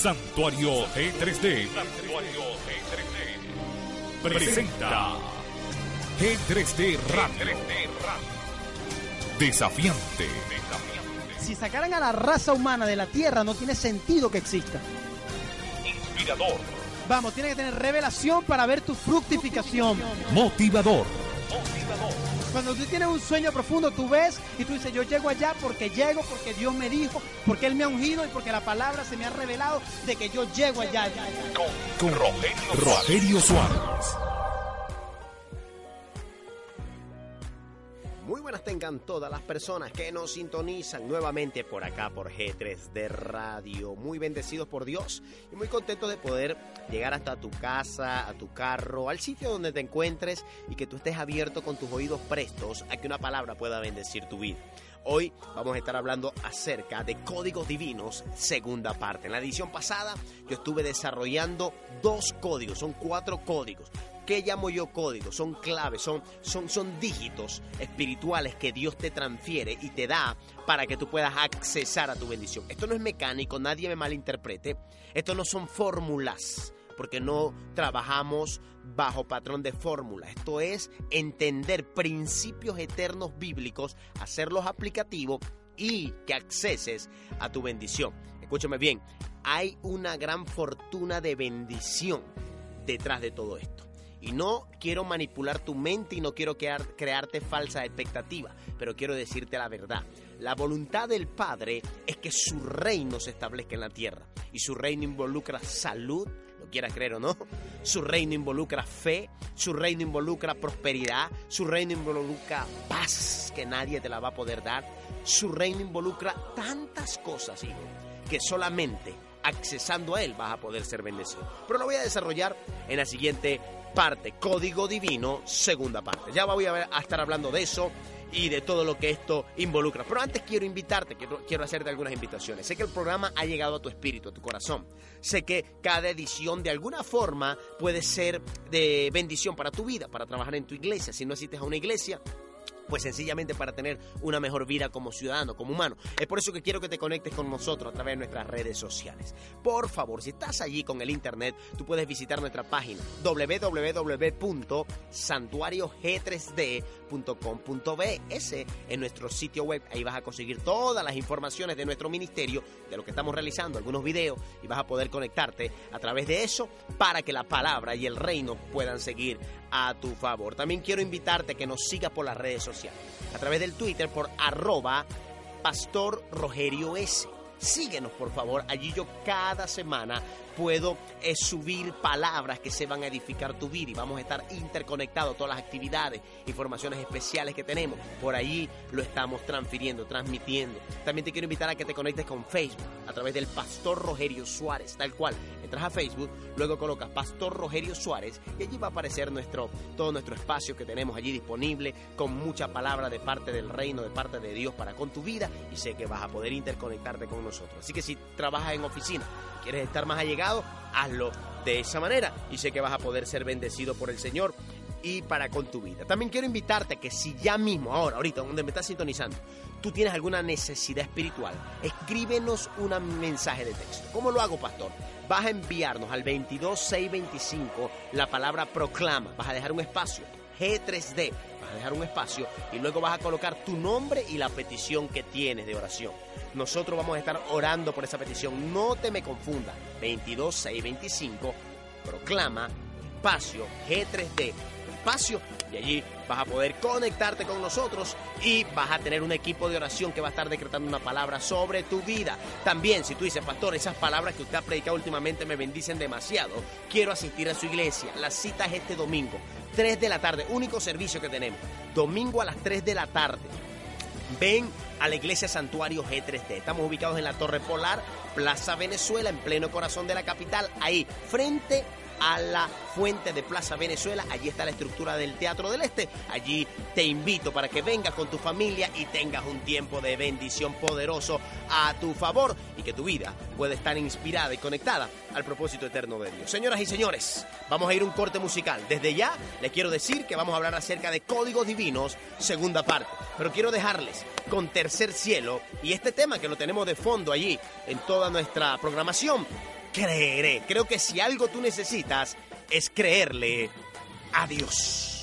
Santuario G3D. Santuario G3D. Presenta G3D Radio. Desafiante. Si sacaran a la raza humana de la Tierra, no tiene sentido que exista. Inspirador. Vamos, tiene que tener revelación para ver tu fructificación. Motivador. Cuando tú tienes un sueño profundo, tú ves y tú dices, yo llego allá porque llego, porque Dios me dijo, porque Él me ha ungido y porque la palabra se me ha revelado de que yo llego allá. Con Rogelio, Rogelio Suárez. Muy buenas tengan todas las personas que nos sintonizan nuevamente por acá por G3D Radio. Muy bendecidos por Dios y muy contentos de poder llegar hasta tu casa, a tu carro, al sitio donde te encuentres y que tú estés abierto con tus oídos prestos a que una palabra pueda bendecir tu vida. Hoy vamos a estar hablando acerca de códigos divinos, segunda parte. En la edición pasada yo estuve desarrollando dos códigos, son cuatro códigos. ¿Qué llamo yo códigos? Son claves, son, son, son dígitos espirituales que Dios te transfiere y te da para que tú puedas accesar a tu bendición. Esto no es mecánico, nadie me malinterprete. Esto no son fórmulas, porque no trabajamos bajo patrón de fórmula. Esto es entender principios eternos bíblicos, hacerlos aplicativos y que acceses a tu bendición. Escúchame bien, hay una gran fortuna de bendición detrás de todo esto. Y no quiero manipular tu mente y no quiero crear, crearte falsa expectativa, pero quiero decirte la verdad. La voluntad del Padre es que su reino se establezca en la tierra. Y su reino involucra salud, lo quieras creer o no. Su reino involucra fe, su reino involucra prosperidad, su reino involucra paz que nadie te la va a poder dar. Su reino involucra tantas cosas, hijo, que solamente accesando a él vas a poder ser bendecido. Pero lo voy a desarrollar en la siguiente parte, Código Divino, segunda parte. Ya voy a, a estar hablando de eso y de todo lo que esto involucra. Pero antes quiero invitarte, quiero, quiero hacerte algunas invitaciones. Sé que el programa ha llegado a tu espíritu, a tu corazón. Sé que cada edición de alguna forma puede ser de bendición para tu vida, para trabajar en tu iglesia. Si no asistes a una iglesia, pues sencillamente para tener una mejor vida como ciudadano, como humano. Es por eso que quiero que te conectes con nosotros a través de nuestras redes sociales. Por favor, si estás allí con el internet, tú puedes visitar nuestra página www.santuariog3d.com.be. Ese es nuestro sitio web. Ahí vas a conseguir todas las informaciones de nuestro ministerio, de lo que estamos realizando, algunos videos, y vas a poder conectarte a través de eso para que la palabra y el reino puedan seguir a tu favor. También quiero invitarte a que nos sigas por las redes sociales, a través del Twitter por arroba Pastor Rogerio S. Síguenos, por favor. Allí yo cada semana puedo eh, subir palabras que se van a edificar tu vida y vamos a estar interconectados todas las actividades, informaciones especiales que tenemos. Por allí lo estamos transfiriendo, transmitiendo. También te quiero invitar a que te conectes con Facebook a través del Pastor Rogerio Suárez, tal cual. Entras a Facebook, luego colocas Pastor Rogerio Suárez y allí va a aparecer nuestro, todo nuestro espacio que tenemos allí disponible con mucha palabra de parte del reino, de parte de Dios para con tu vida y sé que vas a poder interconectarte con nosotros. Así que si trabajas en oficina, quieres estar más allegado, hazlo de esa manera y sé que vas a poder ser bendecido por el Señor y para con tu vida. También quiero invitarte que si ya mismo, ahora, ahorita, donde me estás sintonizando, tú tienes alguna necesidad espiritual, escríbenos un mensaje de texto. ¿Cómo lo hago, pastor? Vas a enviarnos al 22625 la palabra proclama. Vas a dejar un espacio, G3D. Vas a dejar un espacio y luego vas a colocar tu nombre y la petición que tienes de oración. Nosotros vamos a estar orando por esa petición. No te me confundas. 22625 proclama espacio G3D espacio y allí vas a poder conectarte con nosotros y vas a tener un equipo de oración que va a estar decretando una palabra sobre tu vida. También, si tú dices, pastor, esas palabras que usted ha predicado últimamente me bendicen demasiado, quiero asistir a su iglesia. La cita es este domingo, 3 de la tarde, único servicio que tenemos. Domingo a las 3 de la tarde. ven a la iglesia Santuario G3D. Estamos ubicados en la Torre Polar, Plaza Venezuela, en pleno corazón de la capital, ahí, frente a la fuente de Plaza Venezuela. Allí está la estructura del Teatro del Este. Allí te invito para que vengas con tu familia y tengas un tiempo de bendición poderoso a tu favor y que tu vida pueda estar inspirada y conectada al propósito eterno de Dios. Señoras y señores, vamos a ir un corte musical. Desde ya les quiero decir que vamos a hablar acerca de códigos divinos, segunda parte. Pero quiero dejarles con Tercer Cielo y este tema que lo tenemos de fondo allí en toda nuestra programación creeré. Creo que si algo tú necesitas es creerle a Dios.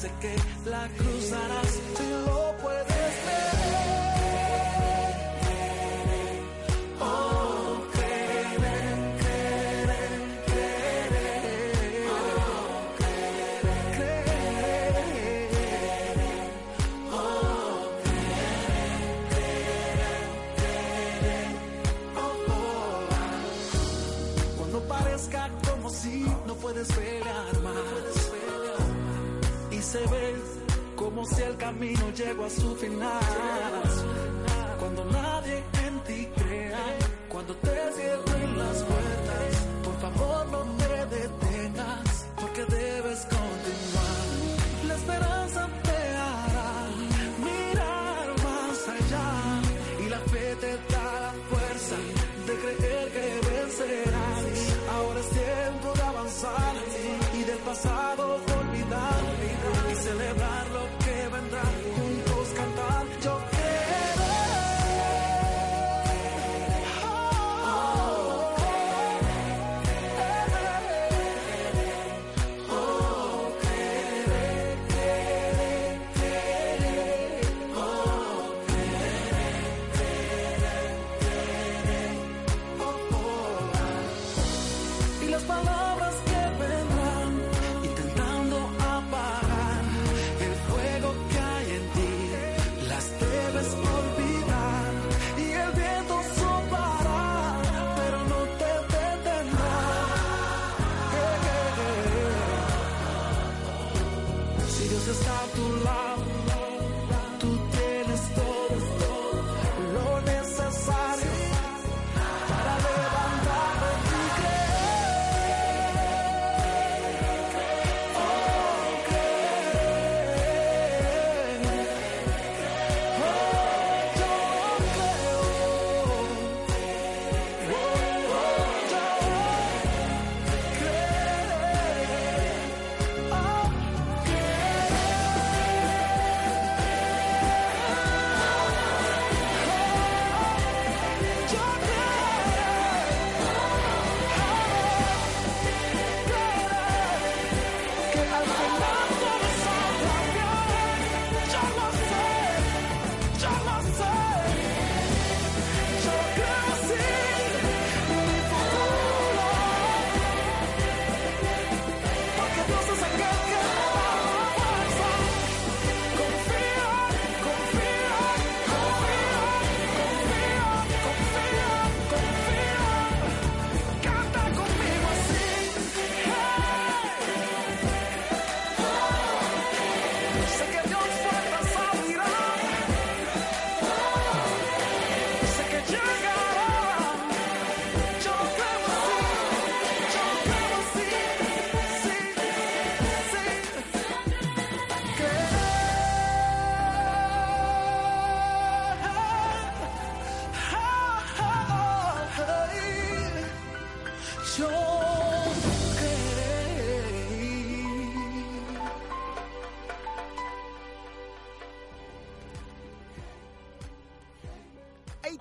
Sé que la cruzarás si lo puedes ver. Se ve como si el camino llegó a su final. Cuando nadie en ti crea, cuando te cierren Deus está do lado.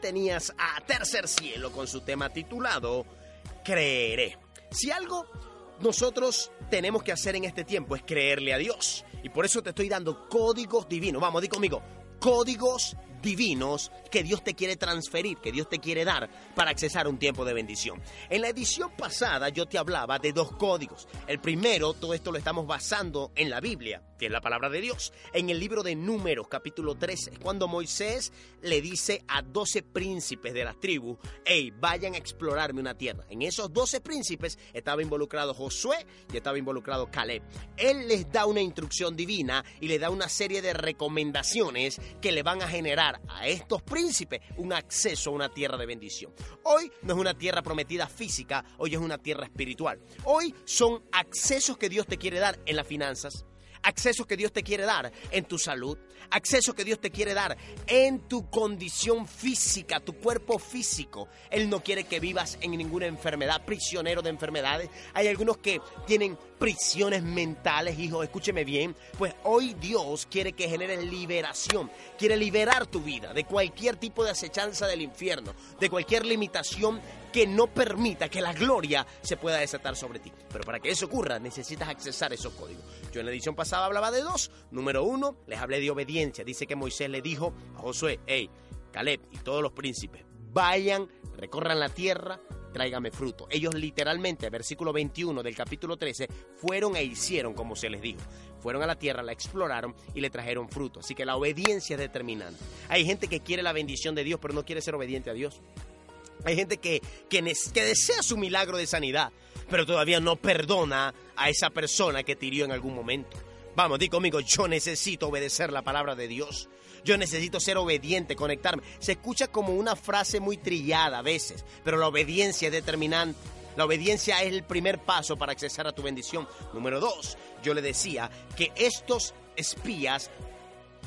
Tenías a Tercer Cielo con su tema titulado Creeré. Si algo nosotros tenemos que hacer en este tiempo es creerle a Dios. Y por eso te estoy dando códigos divinos. Vamos, di conmigo. Códigos divinos que Dios te quiere transferir, que Dios te quiere dar para accesar un tiempo de bendición. En la edición pasada yo te hablaba de dos códigos. El primero, todo esto lo estamos basando en la Biblia, es la palabra de Dios. En el libro de Números, capítulo 13, cuando Moisés le dice a 12 príncipes de las tribus, hey, vayan a explorarme una tierra. En esos 12 príncipes estaba involucrado Josué y estaba involucrado Caleb. Él les da una instrucción divina y le da una serie de recomendaciones que le van a generar a estos príncipes un acceso a una tierra de bendición. Hoy no es una tierra prometida física, hoy es una tierra espiritual. Hoy son accesos que Dios te quiere dar en las finanzas, accesos que Dios te quiere dar en tu salud, accesos que Dios te quiere dar en tu condición física, tu cuerpo físico. Él no quiere que vivas en ninguna enfermedad, prisionero de enfermedades. Hay algunos que tienen prisiones mentales, hijo, escúcheme bien, pues hoy Dios quiere que generes liberación, quiere liberar tu vida de cualquier tipo de acechanza del infierno, de cualquier limitación que no permita que la gloria se pueda desatar sobre ti. Pero para que eso ocurra, necesitas accesar esos códigos. Yo en la edición pasada hablaba de dos. Número uno, les hablé de obediencia. Dice que Moisés le dijo a Josué, hey, Caleb y todos los príncipes, vayan, recorran la tierra, tráigame fruto. Ellos literalmente, versículo 21 del capítulo 13, fueron e hicieron como se les dijo. Fueron a la tierra, la exploraron y le trajeron fruto. Así que la obediencia es determinante. Hay gente que quiere la bendición de Dios, pero no quiere ser obediente a Dios. Hay gente que, que, que, desea su milagro de sanidad, pero todavía no perdona a esa persona que te hirió en algún momento. Vamos, di conmigo, yo necesito obedecer la palabra de Dios. Yo necesito ser obediente, conectarme. Se escucha como una frase muy trillada a veces, pero la obediencia es determinante. La obediencia es el primer paso para accesar a tu bendición. Número dos, yo le decía que estos espías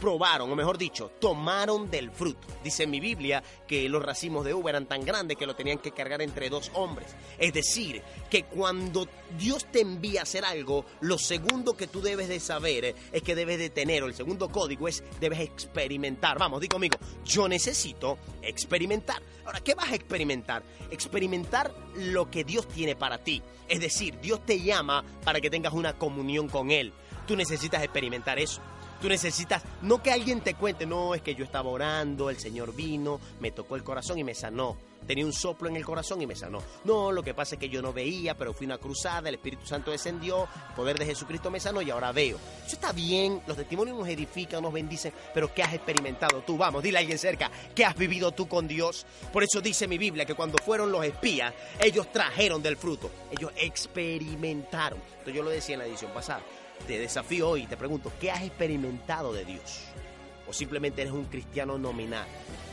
probaron, o mejor dicho, tomaron del fruto. Dice en mi Biblia que los racimos de uva eran tan grandes que lo tenían que cargar entre dos hombres. Es decir, que cuando Dios te envía a hacer algo, lo segundo que tú debes de saber es que debes de tener, o el segundo código es debes experimentar. Vamos, di conmigo, yo necesito experimentar. Ahora, ¿qué vas a experimentar? Experimentar lo que Dios tiene para ti. Es decir, Dios te llama para que tengas una comunión con Él. Tú necesitas experimentar eso. Tú necesitas, no que alguien te cuente, no, es que yo estaba orando, el Señor vino, me tocó el corazón y me sanó. Tenía un soplo en el corazón y me sanó. No, lo que pasa es que yo no veía, pero fui una cruzada, el Espíritu Santo descendió, el poder de Jesucristo me sanó y ahora veo. Eso está bien, los testimonios nos edifican, nos bendicen, pero ¿qué has experimentado tú? Vamos, dile a alguien cerca, ¿qué has vivido tú con Dios? Por eso dice mi Biblia que cuando fueron los espías, ellos trajeron del fruto, ellos experimentaron. Entonces yo lo decía en la edición pasada te desafío hoy y te pregunto, ¿qué has experimentado de Dios? ¿O simplemente eres un cristiano nominal?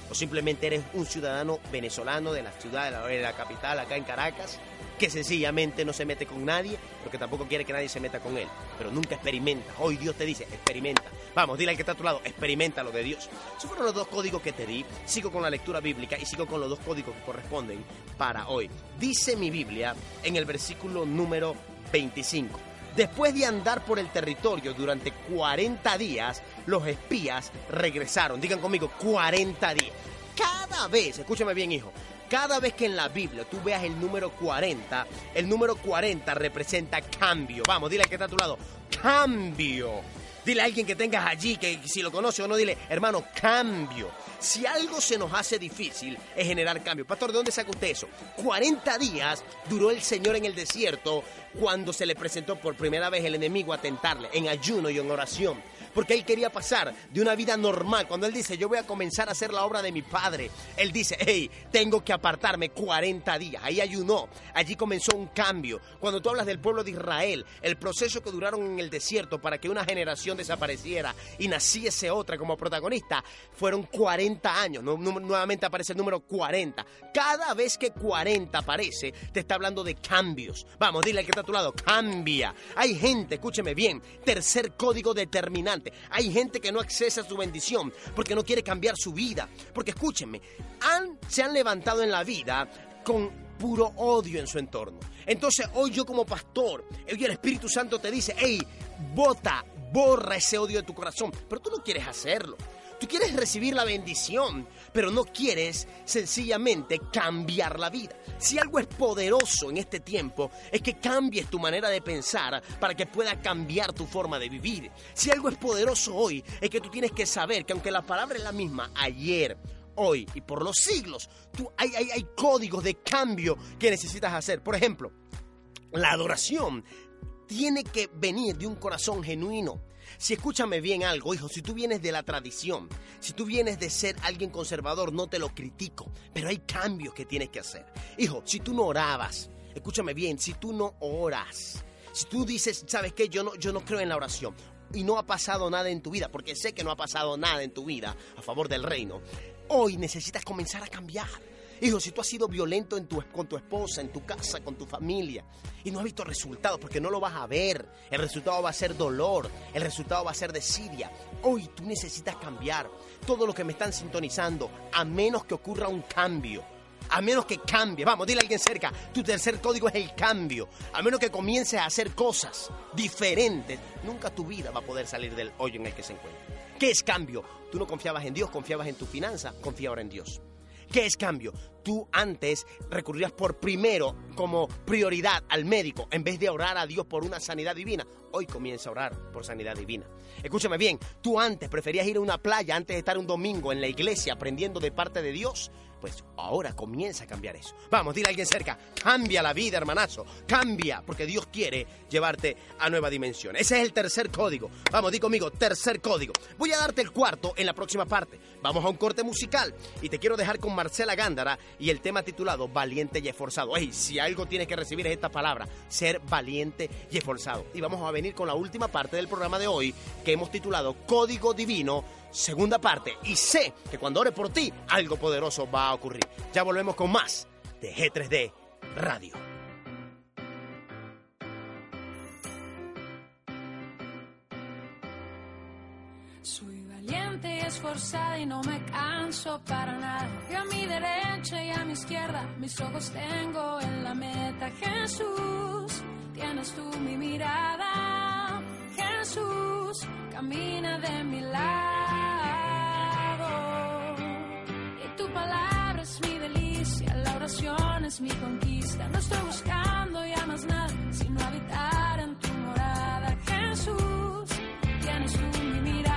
¿O simplemente eres un ciudadano venezolano de la ciudad, de la, capital, acá en Caracas, que sencillamente no se mete con nadie, porque tampoco quiere que nadie se meta con él, pero nunca experimenta. Hoy Dios te dice, experimenta. Vamos, dile al que está a tu lado, experimenta lo de Dios. Esos fueron los dos códigos que te di. Sigo con la lectura bíblica y sigo con los dos códigos que corresponden para hoy. Dice mi Biblia en el versículo número 25. Después de andar por el territorio durante 40 días, los espías regresaron. Digan conmigo, 40 días. Cada vez, escúchame bien hijo, cada vez que en la Biblia tú veas el número 40, el número 40 representa cambio. Vamos, dile al que está a tu lado, cambio. Dile a alguien que tengas allí, que si lo conoce o no, dile, hermano, cambio. Si algo se nos hace difícil es generar cambio. Pastor, ¿de dónde saca usted eso? 40 días duró el Señor en el desierto cuando se le presentó por primera vez el enemigo a tentarle, en ayuno y en oración porque él quería pasar de una vida normal. Cuando él dice, yo voy a comenzar a hacer la obra de mi padre, él dice, hey, tengo que apartarme 40 días. Ahí ayunó, allí comenzó un cambio. Cuando tú hablas del pueblo de Israel, el proceso que duraron en el desierto para que una generación desapareciera y naciese otra como protagonista, fueron 40 años. nuevamente aparece el número 40. Cada vez que 40 aparece, te está hablando de cambios. Vamos, dile al que está a tu lado, cambia. Hay gente, escúcheme bien, tercer código determinante hay gente que no accesa a su bendición porque no quiere cambiar su vida. Porque escúchenme, han, se han levantado en la vida con puro odio en su entorno. Entonces hoy yo como pastor, hoy el Espíritu Santo te dice, hey, bota, borra ese odio de tu corazón. Pero tú no quieres hacerlo. Tú quieres recibir la bendición, pero no quieres sencillamente cambiar la vida. Si algo es poderoso en este tiempo, es que cambies tu manera de pensar para que pueda cambiar tu forma de vivir. Si algo es poderoso hoy, es que tú tienes que saber que aunque la palabra es la misma ayer, hoy y por los siglos, hay, hay códigos de cambio que necesitas hacer. Por ejemplo, la adoración tiene que venir de un corazón genuino. Si escúchame bien algo, hijo, si tú vienes de la tradición, si tú vienes de ser alguien conservador, no te lo critico, pero hay cambios que tienes que hacer. Hijo, si tú no orabas, escúchame bien, si tú no oras, si tú dices, ¿sabes qué? Yo no, yo no creo en la oración y no ha pasado nada en tu vida, porque sé que no ha pasado nada en tu vida a favor del reino, hoy necesitas comenzar a cambiar. Hijo, si tú has sido violento con tu esposa, en tu casa, con tu familia, y no has visto resultados, porque no lo vas a ver, el resultado va a ser dolor, el resultado va a ser desidia. Hoy tú necesitas cambiar. Todo lo que me están sintonizando, a menos que ocurra un cambio. A menos que cambie, vamos, dile a alguien cerca, tu tercer código es el cambio. A menos que comiences a hacer cosas diferentes, nunca tu vida va a poder salir del hoyo en el que se encuentra. ¿Qué es cambio? Tú no confiabas en Dios, confiabas en tu finanza, confía ahora en Dios. ¿Qué es cambio? Tú antes recurrías por primero como prioridad al médico en vez de orar a Dios por una sanidad divina. Hoy comienza a orar por sanidad divina. Escúchame bien, tú antes preferías ir a una playa antes de estar un domingo en la iglesia aprendiendo de parte de Dios. Pues ahora comienza a cambiar eso. Vamos, dile a alguien cerca, cambia la vida, hermanazo. Cambia, porque Dios quiere llevarte a nueva dimensión. Ese es el tercer código. Vamos, di conmigo, tercer código. Voy a darte el cuarto en la próxima parte. Vamos a un corte musical y te quiero dejar con Marcela Gándara y el tema titulado Valiente y Esforzado. Ey, si algo tienes que recibir es esta palabra, ser valiente y esforzado. Y vamos a venir con la última parte del programa de hoy que hemos titulado Código Divino segunda parte. Y sé que cuando ore por ti, algo poderoso va a ocurrir. Ya volvemos con más de G3D Radio. Soy valiente y esforzada y no me canso para nada. Yo a mi derecha y a mi izquierda, mis ojos tengo en la meta. Jesús, tienes tú mi mirada. Jesús, camina de mi lado. Es mi conquista. No estoy buscando ya más nada, sino habitar en tu morada. Jesús, tienes tú mi mirada.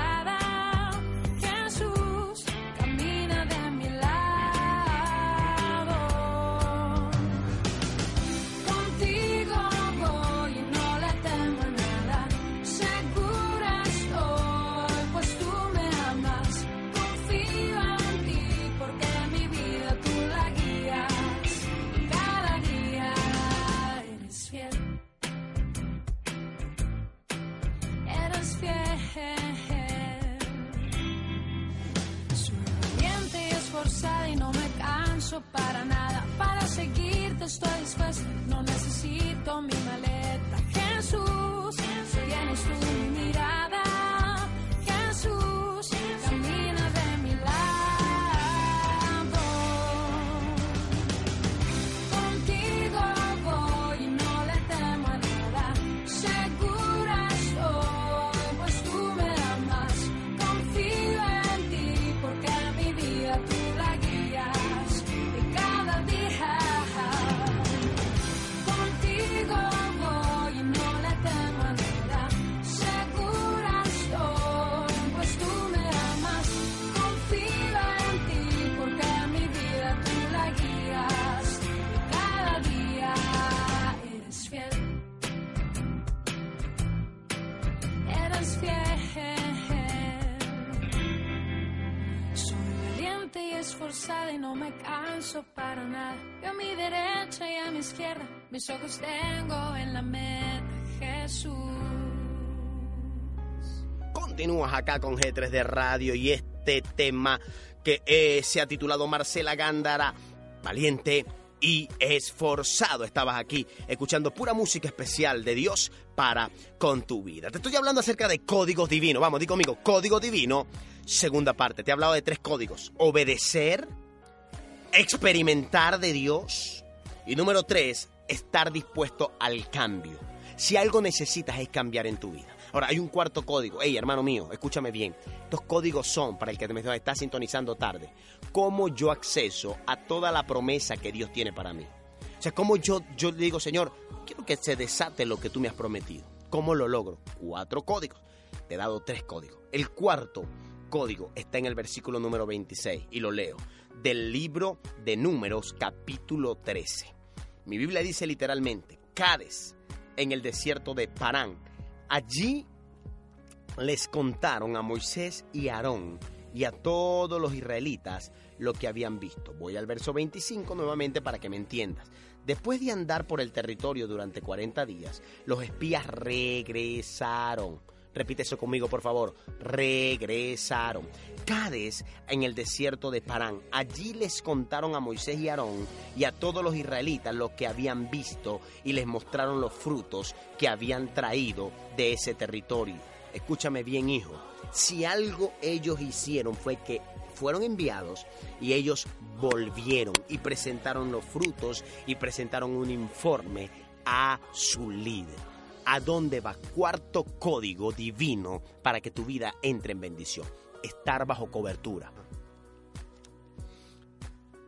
Nada. Yo a mi derecha y a mi izquierda, mis ojos tengo en la meta, Jesús. Continúas acá con G3 de Radio y este tema que eh, se ha titulado Marcela Gándara, valiente y esforzado. Estabas aquí escuchando pura música especial de Dios para con tu vida. Te estoy hablando acerca de códigos divinos. Vamos, di conmigo, código divino, segunda parte. Te he hablado de tres códigos. Obedecer, experimentar de Dios y número tres, estar dispuesto al cambio. Si algo necesitas es cambiar en tu vida. Ahora, hay un cuarto código. Hey, hermano mío, escúchame bien. Estos códigos son, para el que me está sintonizando tarde, cómo yo acceso a toda la promesa que Dios tiene para mí. O sea, cómo yo, yo digo, Señor, quiero que se desate lo que tú me has prometido. ¿Cómo lo logro? Cuatro códigos. Te he dado tres códigos. El cuarto código está en el versículo número 26 y lo leo. Del libro de Números, capítulo 13. Mi Biblia dice literalmente, Cades, en el desierto de Parán. Allí les contaron a Moisés y Aarón y a todos los israelitas lo que habían visto. Voy al verso 25 nuevamente para que me entiendas. Después de andar por el territorio durante 40 días, los espías regresaron. Repite eso conmigo, por favor. Regresaron. Cades en el desierto de Parán. Allí les contaron a Moisés y Aarón y a todos los israelitas lo que habían visto y les mostraron los frutos que habían traído de ese territorio. Escúchame bien, hijo. Si algo ellos hicieron fue que fueron enviados y ellos volvieron y presentaron los frutos y presentaron un informe a su líder. ¿A dónde va? Cuarto código divino para que tu vida entre en bendición. Estar bajo cobertura.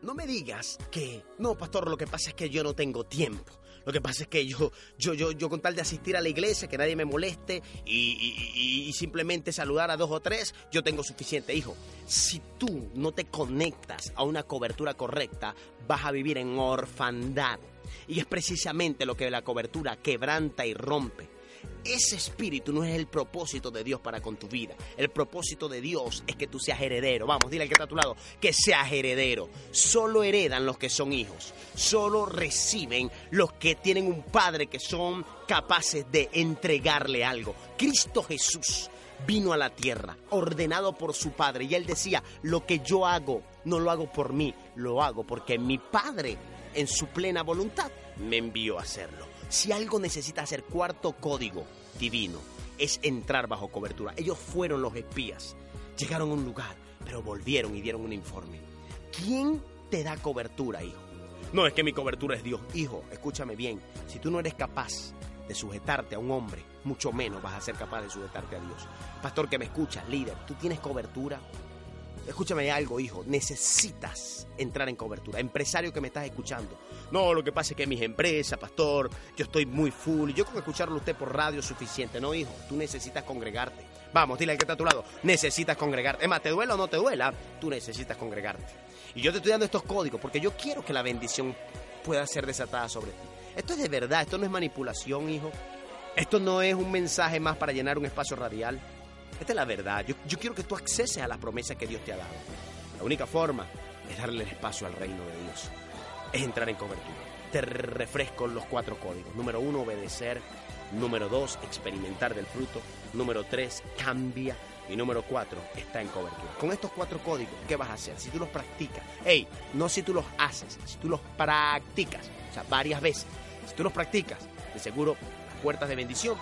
No me digas que, no, pastor, lo que pasa es que yo no tengo tiempo. Lo que pasa es que yo, yo, yo, yo con tal de asistir a la iglesia, que nadie me moleste y, y, simplemente saludar a dos o tres, yo tengo suficiente. Hijo, si tú no te conectas a una cobertura correcta, vas a vivir en orfandad. Y es precisamente lo que la cobertura quebranta y rompe. Ese espíritu no es el propósito de Dios para con tu vida. El propósito de Dios es que tú seas heredero. Vamos, dile al que está a tu lado que seas heredero. Solo heredan los que son hijos. Solo reciben los que tienen un padre que son capaces de entregarle algo. Cristo Jesús vino a la tierra, ordenado por su Padre, y él decía, lo que yo hago, no lo hago por mí, lo hago porque mi Padre, en su plena voluntad, me envió a hacerlo. Si algo necesita hacer cuarto código divino, es entrar bajo cobertura. Ellos fueron los espías, llegaron a un lugar, pero volvieron y dieron un informe. ¿Quién te da cobertura, hijo? No es que mi cobertura es Dios. Hijo, escúchame bien, si tú no eres capaz de sujetarte a un hombre, mucho menos vas a ser capaz de sujetarte a Dios. Pastor que me escucha, líder, ¿tú tienes cobertura? Escúchame algo, hijo, necesitas entrar en cobertura. Empresario que me estás escuchando. No, lo que pasa es que mis empresas, pastor, yo estoy muy full. Yo con escucharlo usted por radio es suficiente. No, hijo, tú necesitas congregarte. Vamos, dile al que está a tu lado, necesitas congregarte. Es más, te duela o no te duela, tú necesitas congregarte. Y yo te estoy dando estos códigos porque yo quiero que la bendición pueda ser desatada sobre ti. Esto es de verdad, esto no es manipulación, hijo. Esto no es un mensaje más para llenar un espacio radial. Esta es la verdad. Yo, quiero que tú acceses a las promesas que Dios te ha dado. La única forma es darle el espacio al reino de Dios. Es entrar en cobertura. Te refresco los cuatro códigos. Número uno, obedecer. Número dos, experimentar del fruto. Número tres, cambia. Y número cuatro, está en cobertura. Con estos cuatro códigos, ¿qué vas a hacer? Si tú los practicas, hey, no si tú los haces, si tú los practicas, o sea, varias veces. Si tú los practicas, de seguro las puertas de bendición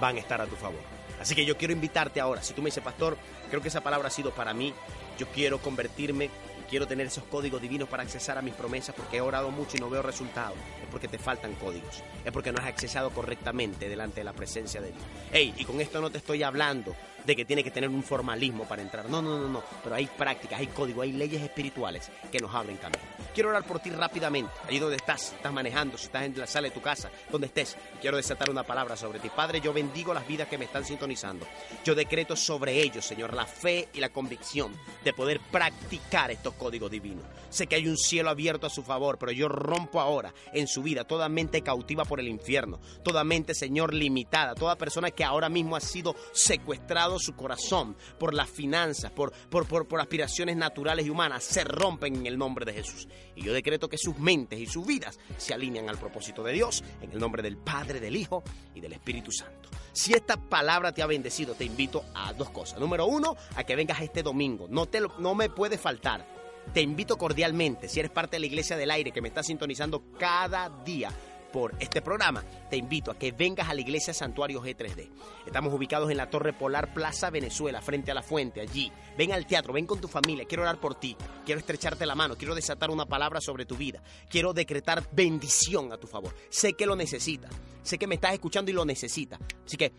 van a estar a tu favor. Así que yo quiero invitarte ahora. Si tú me dices, pastor, creo que esa palabra ha sido para mí. Yo quiero convertirme quiero tener esos códigos divinos para accesar a mis promesas porque he orado mucho y no veo resultados. Es porque te faltan códigos. Es porque no has accesado correctamente delante de la presencia de Dios. Hey, y con esto no te estoy hablando de que tiene que tener un formalismo para entrar. No, no, no, no. Pero hay prácticas, hay códigos, hay leyes espirituales que nos abren camino. Quiero orar por ti rápidamente. Allí donde estás, estás manejando, si estás en la sala de tu casa, donde estés. Quiero desatar una palabra sobre ti. Padre, yo bendigo las vidas que me están sintonizando. Yo decreto sobre ellos, Señor, la fe y la convicción de poder practicar estos códigos divinos. Sé que hay un cielo abierto a su favor, pero yo rompo ahora en su vida toda mente cautiva por el infierno, toda mente, Señor, limitada, toda persona que ahora mismo ha sido secuestrado su corazón por las finanzas, por, por, por, por aspiraciones naturales y humanas, se rompen en el nombre de Jesús. Y yo decreto que sus mentes y sus vidas se alinean al propósito de Dios, en el nombre del Padre, del Hijo y del Espíritu Santo. Si esta palabra te ha bendecido, te invito a dos cosas. Número uno, a que vengas este domingo. No, te no me puede faltar. Te invito cordialmente, si eres parte de la Iglesia del Aire que me está sintonizando cada día por este programa, te invito a que vengas a la iglesia Santuario G3D. Estamos ubicados en la Torre Polar Plaza Venezuela, frente a la fuente, allí. Ven al teatro, ven con tu familia, quiero orar por ti, quiero estrecharte la mano, quiero desatar una palabra sobre tu vida, quiero decretar bendición a tu favor. Sé que lo necesitas, sé que me estás escuchando y lo necesitas. Así que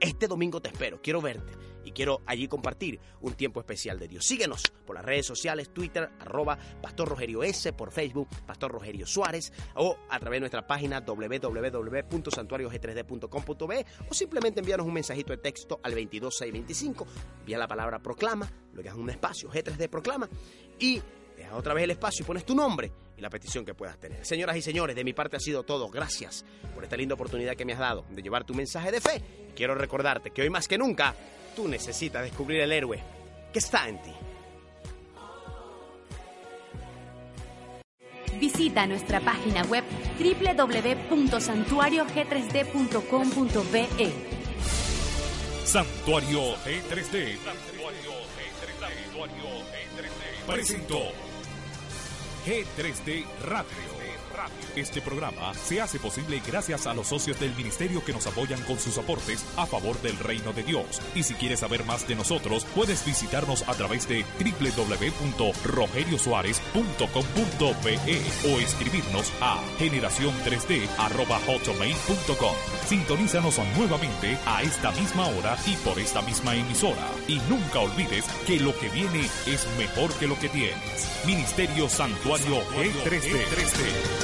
Este domingo te espero, quiero verte y quiero allí compartir un tiempo especial de Dios. Síguenos por las redes sociales, Twitter, arroba Pastor Rogerio S, por Facebook, Pastor Rogerio Suárez, o a través de nuestra página www.santuariog3d.com.be o simplemente envíanos un mensajito de texto al 22625, envía la palabra proclama, que es un espacio, G3D proclama, y deja otra vez el espacio y pones tu nombre y la petición que puedas tener. Señoras y señores, de mi parte ha sido todo. Gracias por esta linda oportunidad que me has dado de llevar tu mensaje de fe. Quiero recordarte que hoy más que nunca tú necesitas descubrir el héroe que está en ti. Visita nuestra página web www.santuariog3d.com.be. Santuario G3D. Santuario G3D. Santuario G3D. Presentó G3D Radio. Este programa se hace posible gracias a los socios del ministerio que nos apoyan con sus aportes a favor del reino de Dios. Y si quieres saber más de nosotros, puedes visitarnos a través de www.rogeriosuárez.com.be o escribirnos a generación3d@hotmail.com. Sintonízanos nuevamente a esta misma hora y por esta misma emisora. Y nunca olvides que lo que viene es mejor que lo que tienes. Ministerio Santuario G3D.